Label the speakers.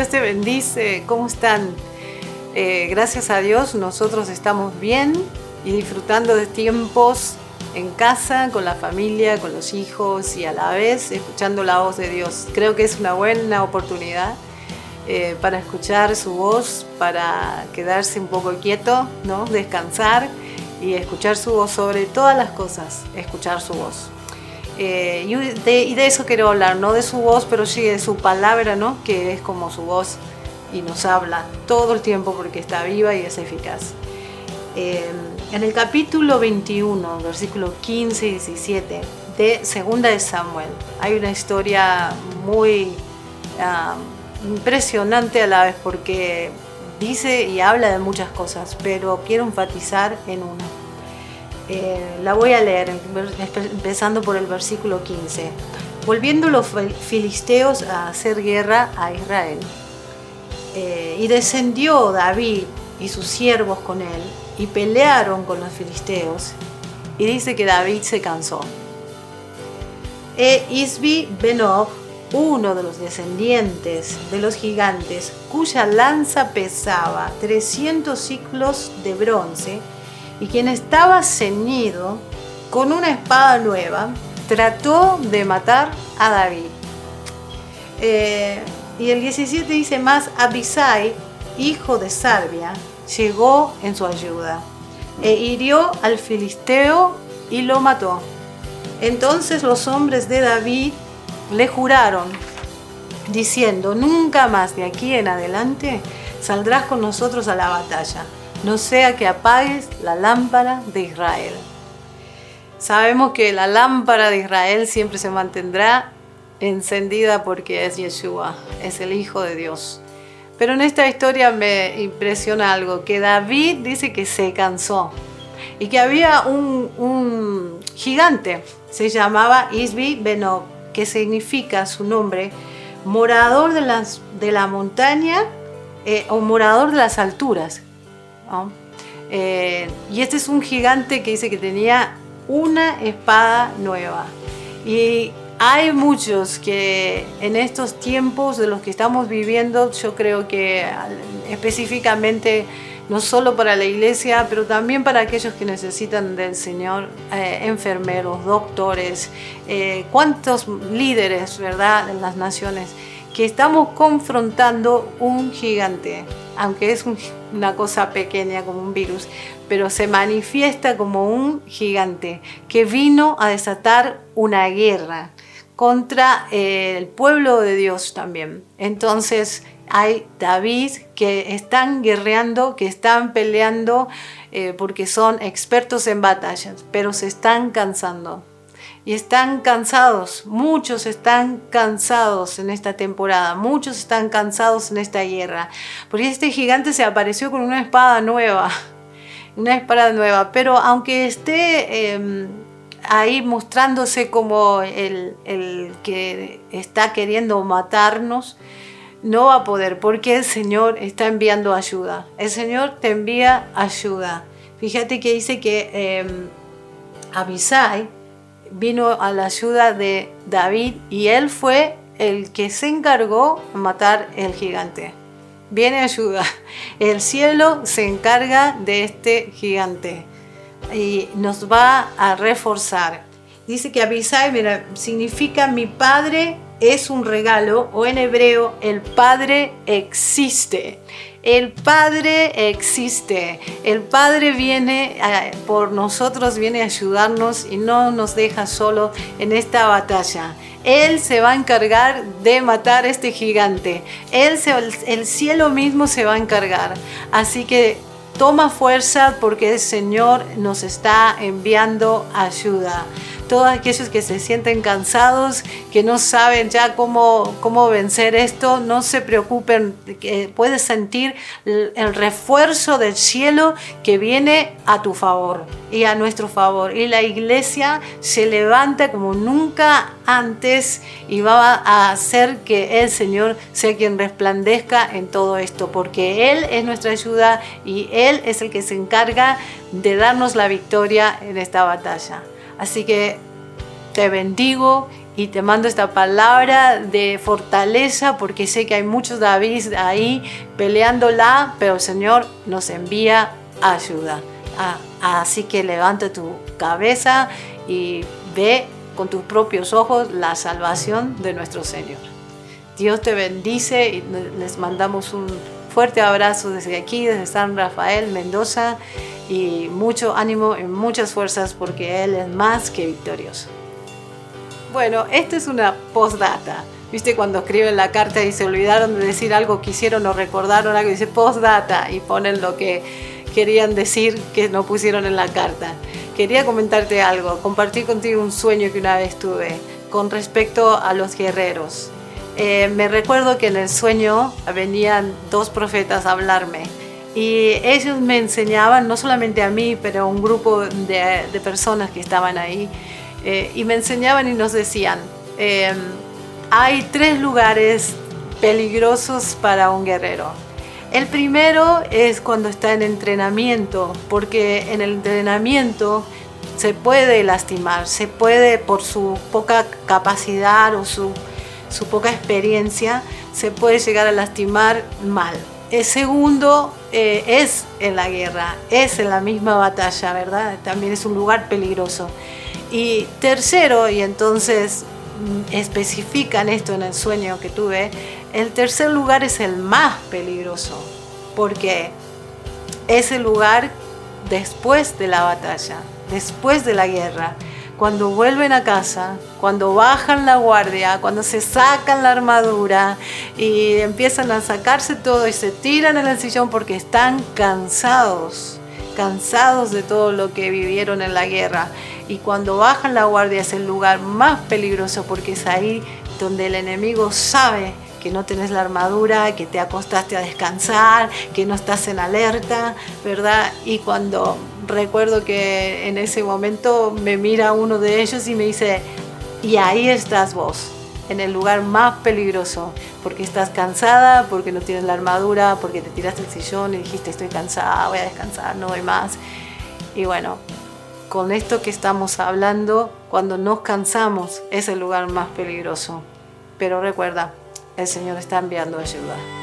Speaker 1: Dios te bendice. ¿Cómo están? Eh, gracias a Dios nosotros estamos bien y disfrutando de tiempos en casa, con la familia, con los hijos y a la vez escuchando la voz de Dios. Creo que es una buena oportunidad eh, para escuchar su voz, para quedarse un poco quieto, ¿no? descansar y escuchar su voz sobre todas las cosas, escuchar su voz. Eh, y, de, eso quiero hablar, no de su voz, pero sí de su palabra, ¿no? que es como su voz y nos habla todo el tiempo porque está viva y es eficaz. Eh, en el capítulo 21, versículos 15 y 17 de Segunda de Samuel, hay una historia muy ah, impresionante a la vez porque dice y habla de muchas cosas, pero quiero enfatizar en una. Eh, la voy a leer empezando por el versículo 15. Volviendo los filisteos a hacer guerra a Israel. Eh, y descendió David y sus siervos con él y pelearon con los filisteos. Y dice que David se cansó. E Isbi Benob, uno de los descendientes de los gigantes, cuya lanza pesaba 300 ciclos de bronce, y quien estaba ceñido con una espada nueva, trató de matar a David. Eh, y el 17 dice más, Abisai, hijo de Salvia, llegó en su ayuda e hirió al filisteo y lo mató. Entonces los hombres de David le juraron, diciendo, nunca más de aquí en adelante saldrás con nosotros a la batalla, no sea que apagues la lámpara de Israel. Sabemos que la lámpara de Israel siempre se mantendrá encendida porque es Yeshua, es el Hijo de Dios. Pero en esta historia me impresiona algo, que David dice que se cansó y que había un, gigante, se llamaba Isbi Benob, que significa su nombre, morador de, las, de la montaña eh, o morador de las alturas. Eh, y este es un gigante que dice que tenía una espada nueva. Y hay muchos que en estos tiempos de los que estamos viviendo, yo creo que específicamente no solo para la iglesia, pero también para aquellos que necesitan del Señor, eh, enfermeros, doctores, eh, cuántos líderes, ¿verdad?, en las naciones, que estamos confrontando un gigante, aunque es una cosa pequeña como un virus, pero se manifiesta como un gigante que vino a desatar una guerra contra eh, el pueblo de Dios también. Entonces hay David que están guerreando, que están peleando eh, porque son expertos en batallas, pero se están cansando. Y están cansados, muchos están cansados en esta temporada, muchos están cansados en esta guerra, porque este gigante se apareció con una espada nueva, una espada nueva, pero aunque esté em, ahí mostrándose como el, que está queriendo matarnos, no va a poder porque el Señor está enviando ayuda. El Señor te envía ayuda. Fíjate que dice que eh, Abisai vino a la ayuda de David y él fue el que se encargó de matar el gigante. Viene ayuda. El cielo se encarga de este gigante y nos va a reforzar. Dice que Abisai mira, significa mi padre es un regalo o en hebreo el padre existe. El Padre existe. El Padre viene eh, por nosotros, viene a ayudarnos y no nos deja solo en esta batalla. Él se va a encargar de matar a este gigante. Él el cielo mismo se va a encargar. Así que Toma fuerza porque el Señor nos está enviando ayuda. Todos aquellos que se sienten cansados, que no saben ya cómo, cómo vencer esto, no se preocupen, puedes sentir el refuerzo del cielo que viene a tu favor y a nuestro favor. Y la iglesia se levanta como nunca antes y va a hacer que el Señor sea quien resplandezca en todo esto, porque Él es nuestra ayuda y Él es el que se encarga de darnos la victoria en esta batalla. Así que te bendigo y te mando esta palabra de fortaleza porque sé que hay muchos David ahí peleándola, pero el Señor nos envía ayuda. Ah, así que levanta tu cabeza y ve con tus propios ojos la salvación de nuestro Señor. Dios te bendice y les mandamos un fuerte abrazo desde aquí, desde San Rafael, Mendoza, y mucho ánimo y muchas fuerzas porque Él es más que victorioso. Bueno, esta es una postdata. ¿Viste cuando escriben la carta y se olvidaron de decir algo, quisieron o recordaron algo? Dice postdata y ponen lo que querían decir que no pusieron en la carta. Quería comentarte algo, compartir contigo un sueño que una vez tuve con respecto a los guerreros. Eh, me recuerdo que en el sueño venían dos profetas a hablarme y ellos me enseñaban, no solamente a mí, pero a un grupo de, personas que estaban ahí, eh, y me enseñaban y nos decían, em, hay tres lugares peligrosos para un guerrero. El primero es cuando está en entrenamiento, porque en el entrenamiento se puede lastimar, se puede por su poca capacidad o su, su poca experiencia, se puede llegar a lastimar mal. El segundo eh, es en la guerra, es en la misma batalla, ¿verdad? También es un lugar peligroso. Y tercero, y entonces mm, especifican esto en el sueño que tuve, el tercer lugar es el más peligroso, porque es el lugar después de la batalla, después de la guerra cuando vuelven a casa, cuando bajan la guardia, cuando se sacan la armadura y empiezan a sacarse todo y se tiran en el sillón porque están cansados, cansados de todo lo que vivieron en la guerra. Y cuando bajan la guardia es el lugar más peligroso porque es ahí donde el enemigo sabe que no tenés la armadura, que te acostaste a descansar, que no estás en alerta, ¿verdad? Y cuando recuerdo que en ese momento me mira uno de ellos y me dice, y ahí estás vos, en el lugar más peligroso, porque estás cansada, porque no tienes la armadura, porque te tiraste el sillón y dijiste estoy cansada, voy a descansar, no doy más. Y bueno, con esto que estamos hablando, cuando nos cansamos es el lugar más peligroso. Pero recuerda, el Señor está enviando ayuda.